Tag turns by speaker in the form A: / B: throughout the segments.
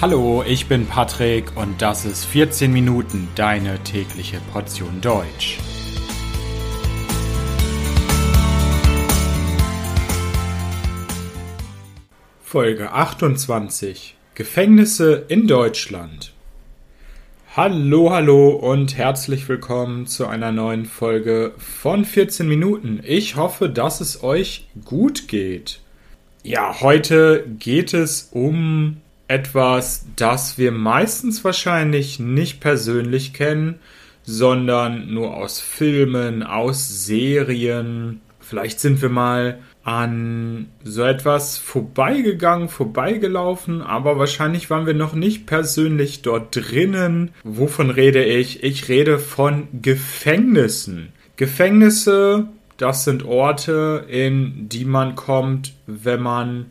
A: Hallo, ich bin Patrick und das ist 14 Minuten deine tägliche Portion Deutsch. Folge 28 Gefängnisse in Deutschland. Hallo, hallo und herzlich willkommen zu einer neuen Folge von 14 Minuten. Ich hoffe, dass es euch gut geht. Ja, heute geht es um etwas, das wir meistens wahrscheinlich nicht persönlich kennen, sondern nur aus Filmen, aus Serien. Vielleicht sind wir mal an so etwas vorbeigegangen, vorbeigelaufen, aber wahrscheinlich waren wir noch nicht persönlich dort drinnen. Wovon rede ich? Ich rede von Gefängnissen. Gefängnisse, das sind Orte, in die man kommt, wenn man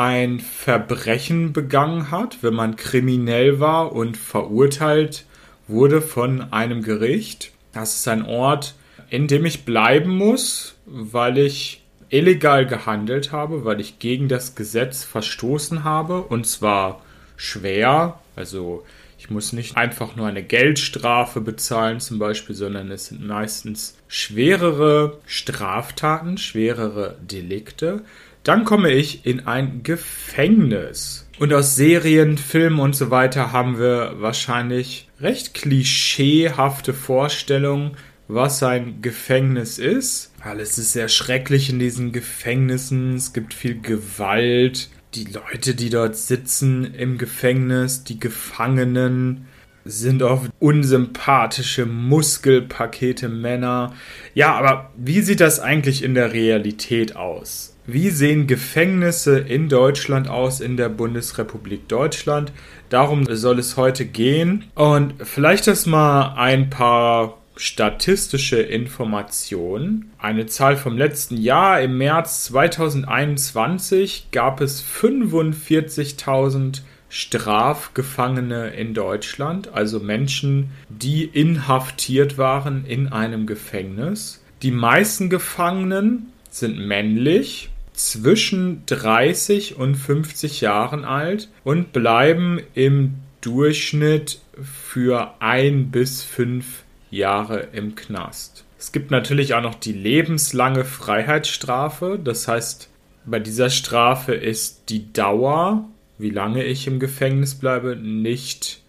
A: ein Verbrechen begangen hat, wenn man kriminell war und verurteilt wurde von einem Gericht. Das ist ein Ort, in dem ich bleiben muss, weil ich illegal gehandelt habe, weil ich gegen das Gesetz verstoßen habe und zwar schwer, also ich muss nicht einfach nur eine Geldstrafe bezahlen zum Beispiel, sondern es sind meistens schwerere Straftaten, schwerere Delikte. Dann komme ich in ein Gefängnis. Und aus Serien, Filmen und so weiter haben wir wahrscheinlich recht klischeehafte Vorstellungen, was ein Gefängnis ist. Alles ist sehr schrecklich in diesen Gefängnissen. Es gibt viel Gewalt. Die Leute, die dort sitzen im Gefängnis, die Gefangenen, sind oft unsympathische Muskelpakete Männer. Ja, aber wie sieht das eigentlich in der Realität aus? Wie sehen Gefängnisse in Deutschland aus, in der Bundesrepublik Deutschland? Darum soll es heute gehen. Und vielleicht das mal ein paar statistische Informationen. Eine Zahl vom letzten Jahr. Im März 2021 gab es 45.000 Strafgefangene in Deutschland, also Menschen, die inhaftiert waren in einem Gefängnis. Die meisten Gefangenen sind männlich, zwischen 30 und 50 Jahren alt und bleiben im Durchschnitt für ein bis fünf Jahre im Knast. Es gibt natürlich auch noch die lebenslange Freiheitsstrafe. Das heißt, bei dieser Strafe ist die Dauer, wie lange ich im Gefängnis bleibe, nicht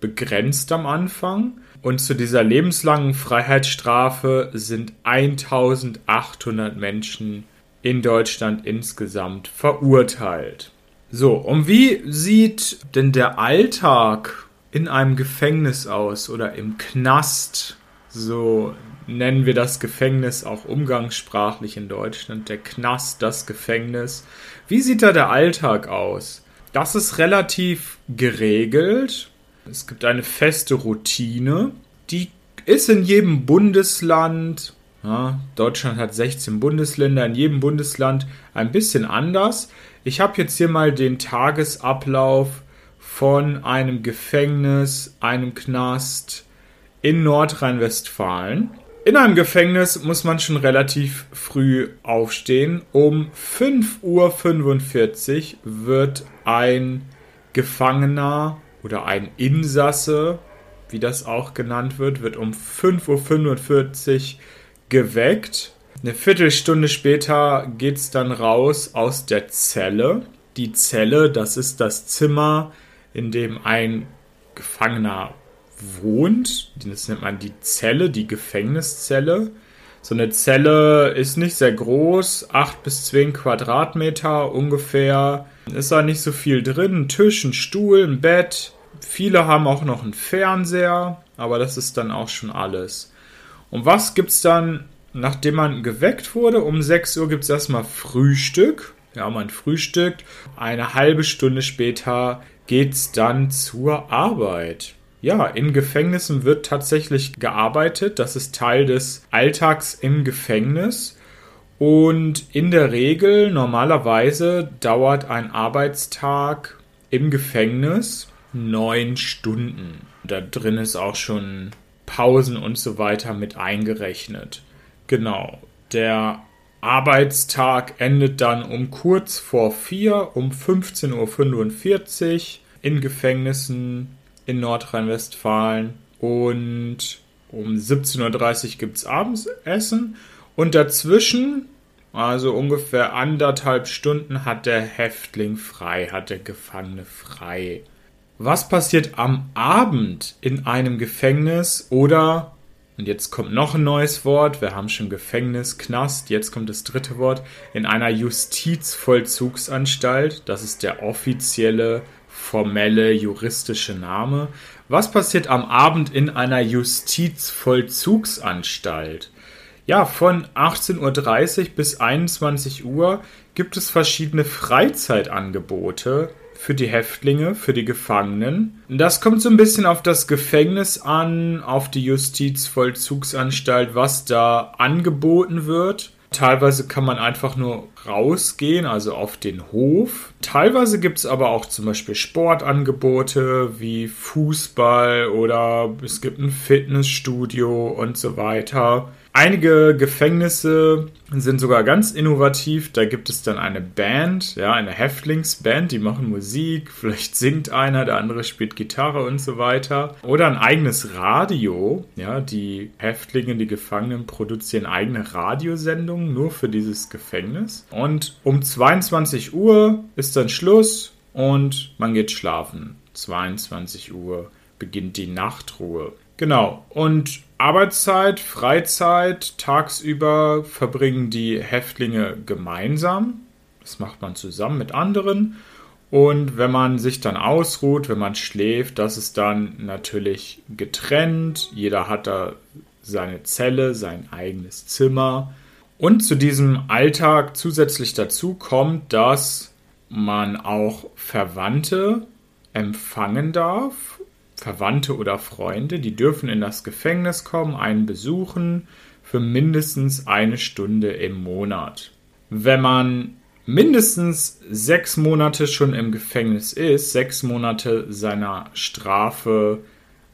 A: begrenzt am Anfang. Und zu dieser lebenslangen Freiheitsstrafe sind 1800 Menschen in Deutschland insgesamt verurteilt. So, und wie sieht denn der Alltag in einem Gefängnis aus oder im Knast. So nennen wir das Gefängnis auch umgangssprachlich in Deutschland. Der Knast, das Gefängnis. Wie sieht da der Alltag aus? Das ist relativ geregelt. Es gibt eine feste Routine. Die ist in jedem Bundesland, ja, Deutschland hat 16 Bundesländer, in jedem Bundesland ein bisschen anders. Ich habe jetzt hier mal den Tagesablauf von einem Gefängnis, einem Knast in Nordrhein-Westfalen. In einem Gefängnis muss man schon relativ früh aufstehen. Um 5.45 Uhr wird ein Gefangener oder ein Insasse, wie das auch genannt wird, wird um 5.45 Uhr geweckt. Eine Viertelstunde später geht es dann raus aus der Zelle. Die Zelle, das ist das Zimmer, in dem ein Gefangener wohnt. Das nennt man die Zelle, die Gefängniszelle. So eine Zelle ist nicht sehr groß, 8 bis 10 Quadratmeter ungefähr. Ist da nicht so viel drin. Ein Tisch, ein Stuhl, ein Bett. Viele haben auch noch einen Fernseher, aber das ist dann auch schon alles. Und was gibt es dann, nachdem man geweckt wurde? Um 6 Uhr gibt es erstmal Frühstück. Ja, man frühstückt. Eine halbe Stunde später geht's dann zur Arbeit. Ja, in Gefängnissen wird tatsächlich gearbeitet. Das ist Teil des Alltags im Gefängnis. Und in der Regel, normalerweise, dauert ein Arbeitstag im Gefängnis neun Stunden. Da drin ist auch schon Pausen und so weiter mit eingerechnet. Genau. Der Arbeitstag endet dann um kurz vor vier, um 15.45 Uhr. in Gefängnissen in Nordrhein-Westfalen. Und um 17.30 Uhr gibt es Abendessen. Und dazwischen, also ungefähr anderthalb Stunden, hat der Häftling frei, hat der Gefangene frei. Was passiert am Abend in einem Gefängnis oder, und jetzt kommt noch ein neues Wort, wir haben schon Gefängnis, Knast, jetzt kommt das dritte Wort, in einer Justizvollzugsanstalt, das ist der offizielle, formelle, juristische Name. Was passiert am Abend in einer Justizvollzugsanstalt? Ja, von 18.30 Uhr bis 21 Uhr gibt es verschiedene Freizeitangebote für die Häftlinge, für die Gefangenen. Das kommt so ein bisschen auf das Gefängnis an, auf die Justizvollzugsanstalt, was da angeboten wird. Teilweise kann man einfach nur rausgehen, also auf den Hof. Teilweise gibt es aber auch zum Beispiel Sportangebote wie Fußball oder es gibt ein Fitnessstudio und so weiter. Einige Gefängnisse sind sogar ganz innovativ. Da gibt es dann eine Band, ja, eine Häftlingsband, die machen Musik. Vielleicht singt einer, der andere spielt Gitarre und so weiter. Oder ein eigenes Radio. Ja, die Häftlinge, die Gefangenen produzieren eigene Radiosendungen nur für dieses Gefängnis. Und um 22 Uhr ist dann Schluss und man geht schlafen. 22 Uhr beginnt die Nachtruhe. Genau. Und Arbeitszeit, Freizeit, tagsüber verbringen die Häftlinge gemeinsam. Das macht man zusammen mit anderen. Und wenn man sich dann ausruht, wenn man schläft, das ist dann natürlich getrennt. Jeder hat da seine Zelle, sein eigenes Zimmer. Und zu diesem Alltag zusätzlich dazu kommt, dass man auch Verwandte empfangen darf Verwandte oder Freunde, die dürfen in das Gefängnis kommen, einen besuchen für mindestens eine Stunde im Monat. Wenn man mindestens sechs Monate schon im Gefängnis ist, sechs Monate seiner Strafe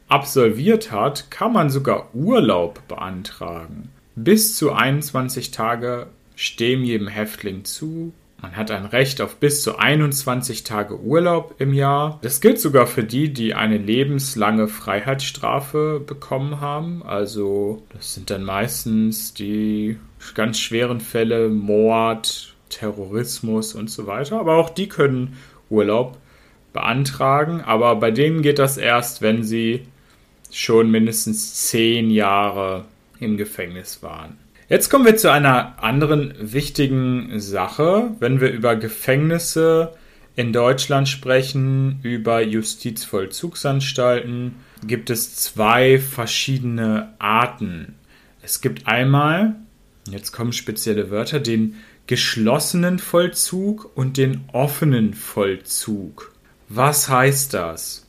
A: absolviert hat, kann man sogar Urlaub beantragen. Bis zu 21 Tage stehen jedem Häftling zu, man hat ein Recht auf bis zu 21 Tage Urlaub im Jahr. Das gilt sogar für die, die eine lebenslange Freiheitsstrafe bekommen haben. Also das sind dann meistens die ganz schweren Fälle, Mord, Terrorismus und so weiter. Aber auch die können Urlaub beantragen. Aber bei denen geht das erst, wenn sie schon mindestens zehn Jahre im Gefängnis waren. Jetzt kommen wir zu einer anderen wichtigen Sache, wenn wir über Gefängnisse in Deutschland sprechen, über Justizvollzugsanstalten, gibt es zwei verschiedene Arten. Es gibt einmal, jetzt kommen spezielle Wörter, den geschlossenen Vollzug und den offenen Vollzug. Was heißt das?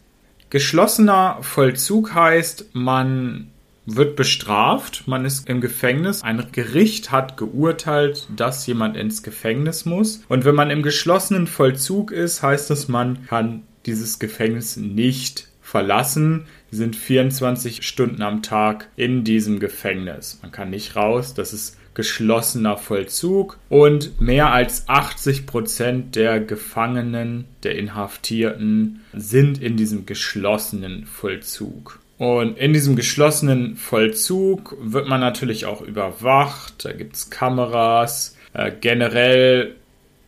A: Geschlossener Vollzug heißt, man wird bestraft, man ist im Gefängnis. Ein Gericht hat geurteilt, dass jemand ins Gefängnis muss. Und wenn man im geschlossenen Vollzug ist, heißt das, man kann dieses Gefängnis nicht verlassen. Sie sind 24 Stunden am Tag in diesem Gefängnis. Man kann nicht raus. Das ist geschlossener Vollzug und mehr als 80 Prozent der Gefangenen, der Inhaftierten sind in diesem geschlossenen Vollzug. Und in diesem geschlossenen Vollzug wird man natürlich auch überwacht. Da gibt es Kameras. Äh, generell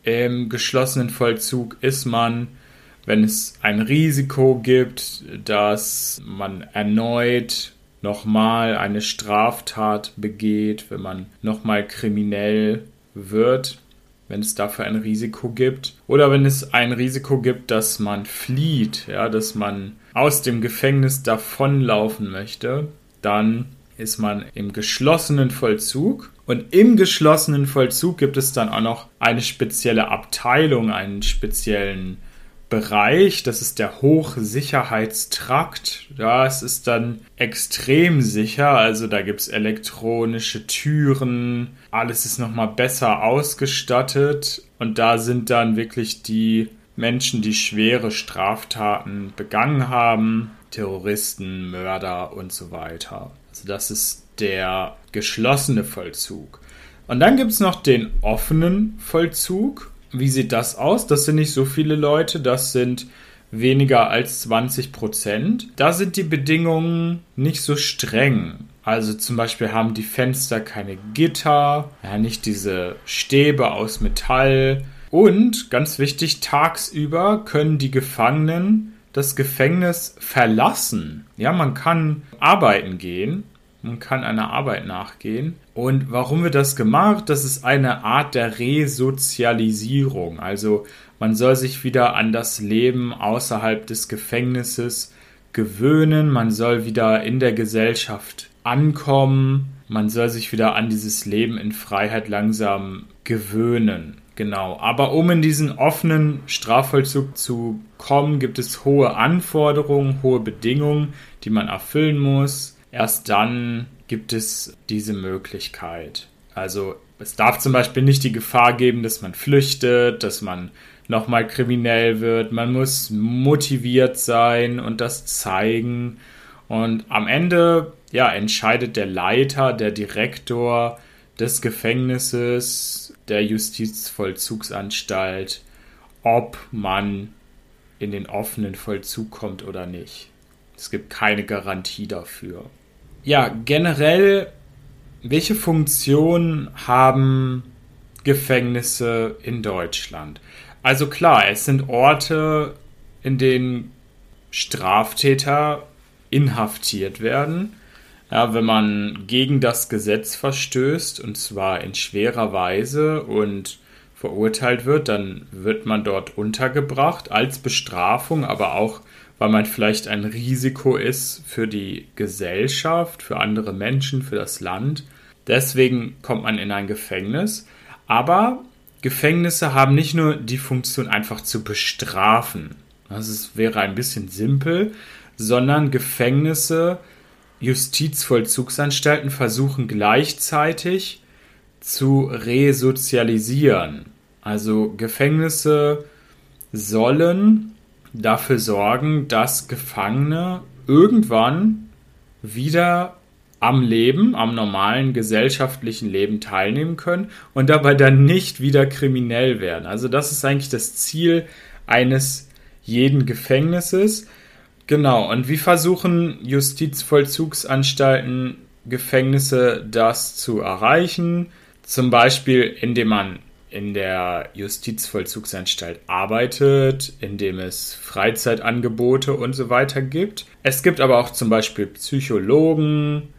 A: im geschlossenen Vollzug ist man, wenn es ein Risiko gibt, dass man erneut nochmal eine Straftat begeht, wenn man nochmal kriminell wird, wenn es dafür ein Risiko gibt. Oder wenn es ein Risiko gibt, dass man flieht, ja, dass man aus dem Gefängnis davonlaufen möchte, dann ist man im geschlossenen Vollzug. Und im geschlossenen Vollzug gibt es dann auch noch eine spezielle Abteilung, einen speziellen Bereich. Das ist der Hochsicherheitstrakt. Das ist dann extrem sicher. Also da gibt es elektronische Türen. Alles ist nochmal besser ausgestattet. Und da sind dann wirklich die Menschen, die schwere Straftaten begangen haben, Terroristen, Mörder und so weiter. Also das ist der geschlossene Vollzug. Und dann gibt es noch den offenen Vollzug. Wie sieht das aus? Das sind nicht so viele Leute. Das sind weniger als 20 Prozent. Da sind die Bedingungen nicht so streng. Also zum Beispiel haben die Fenster keine Gitter, ja, nicht diese Stäbe aus Metall. Und ganz wichtig, tagsüber können die Gefangenen das Gefängnis verlassen. Ja, man kann arbeiten gehen, man kann einer Arbeit nachgehen. Und warum wird das gemacht? Das ist eine Art der Resozialisierung. Also man soll sich wieder an das Leben außerhalb des Gefängnisses gewöhnen, man soll wieder in der Gesellschaft ankommen, man soll sich wieder an dieses Leben in Freiheit langsam gewöhnen. Genau. Aber um in diesen offenen Strafvollzug zu kommen, gibt es hohe Anforderungen, hohe Bedingungen, die man erfüllen muss. Erst dann gibt es diese Möglichkeit. Also es darf zum Beispiel nicht die Gefahr geben, dass man flüchtet, dass man nochmal kriminell wird. Man muss motiviert sein und das zeigen. Und am Ende, ja, entscheidet der Leiter, der Direktor des Gefängnisses, der Justizvollzugsanstalt, ob man in den offenen Vollzug kommt oder nicht. Es gibt keine Garantie dafür. Ja, generell, welche Funktion haben Gefängnisse in Deutschland? Also klar, es sind Orte, in denen Straftäter inhaftiert werden. Ja, wenn man gegen das Gesetz verstößt, und zwar in schwerer Weise und verurteilt wird, dann wird man dort untergebracht als Bestrafung, aber auch, weil man vielleicht ein Risiko ist für die Gesellschaft, für andere Menschen, für das Land. Deswegen kommt man in ein Gefängnis. Aber Gefängnisse haben nicht nur die Funktion, einfach zu bestrafen. Das wäre ein bisschen simpel, sondern Gefängnisse, Justizvollzugsanstalten versuchen gleichzeitig zu resozialisieren. Also Gefängnisse sollen dafür sorgen, dass Gefangene irgendwann wieder am Leben, am normalen gesellschaftlichen Leben teilnehmen können und dabei dann nicht wieder kriminell werden. Also das ist eigentlich das Ziel eines jeden Gefängnisses. Genau, und wie versuchen Justizvollzugsanstalten, Gefängnisse das zu erreichen? Zum Beispiel, indem man in der Justizvollzugsanstalt arbeitet, indem es Freizeitangebote und so weiter gibt. Es gibt aber auch zum Beispiel Psychologen,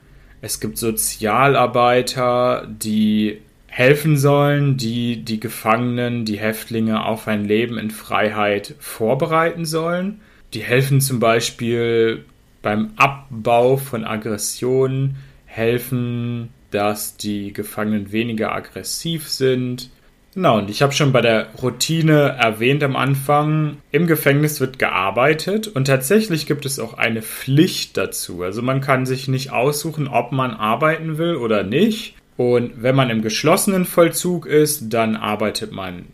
A: es gibt Sozialarbeiter, die helfen sollen, die die Gefangenen, die Häftlinge auf ein Leben in Freiheit vorbereiten sollen. Die helfen zum Beispiel beim Abbau von Aggressionen, helfen, dass die Gefangenen weniger aggressiv sind, Genau, und ich habe schon bei der Routine erwähnt am Anfang, im Gefängnis wird gearbeitet und tatsächlich gibt es auch eine Pflicht dazu. Also man kann sich nicht aussuchen, ob man arbeiten will oder nicht. Und wenn man im geschlossenen Vollzug ist, dann arbeitet man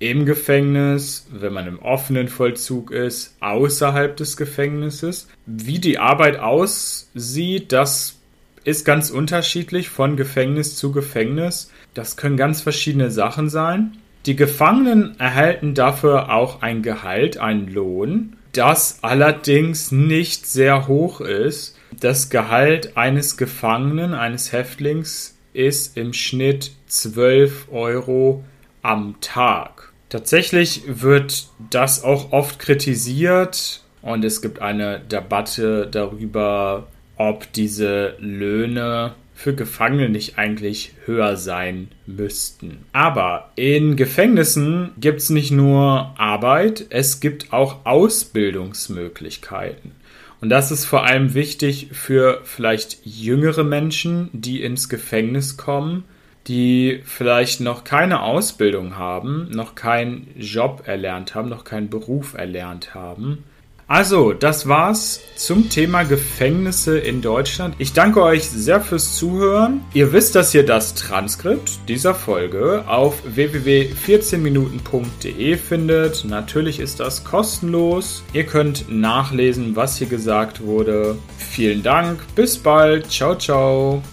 A: im Gefängnis, wenn man im offenen Vollzug ist, außerhalb des Gefängnisses. Wie die Arbeit aussieht, das ist ganz unterschiedlich von Gefängnis zu Gefängnis. Das können ganz verschiedene Sachen sein. Die Gefangenen erhalten dafür auch ein Gehalt, einen Lohn, das allerdings nicht sehr hoch ist. Das Gehalt eines Gefangenen, eines Häftlings ist im Schnitt 12 Euro am Tag. Tatsächlich wird das auch oft kritisiert und es gibt eine Debatte darüber, ob diese Löhne für Gefangene nicht eigentlich höher sein müssten. Aber in Gefängnissen gibt es nicht nur Arbeit, es gibt auch Ausbildungsmöglichkeiten. Und das ist vor allem wichtig für vielleicht jüngere Menschen, die ins Gefängnis kommen, die vielleicht noch keine Ausbildung haben, noch keinen Job erlernt haben, noch keinen Beruf erlernt haben also, das war's zum Thema Gefängnisse in Deutschland. Ich danke euch sehr fürs Zuhören. Ihr wisst, dass ihr das Transkript dieser Folge auf www.14minuten.de findet. Natürlich ist das kostenlos. Ihr könnt nachlesen, was hier gesagt wurde. Vielen Dank. Bis bald. Ciao, ciao.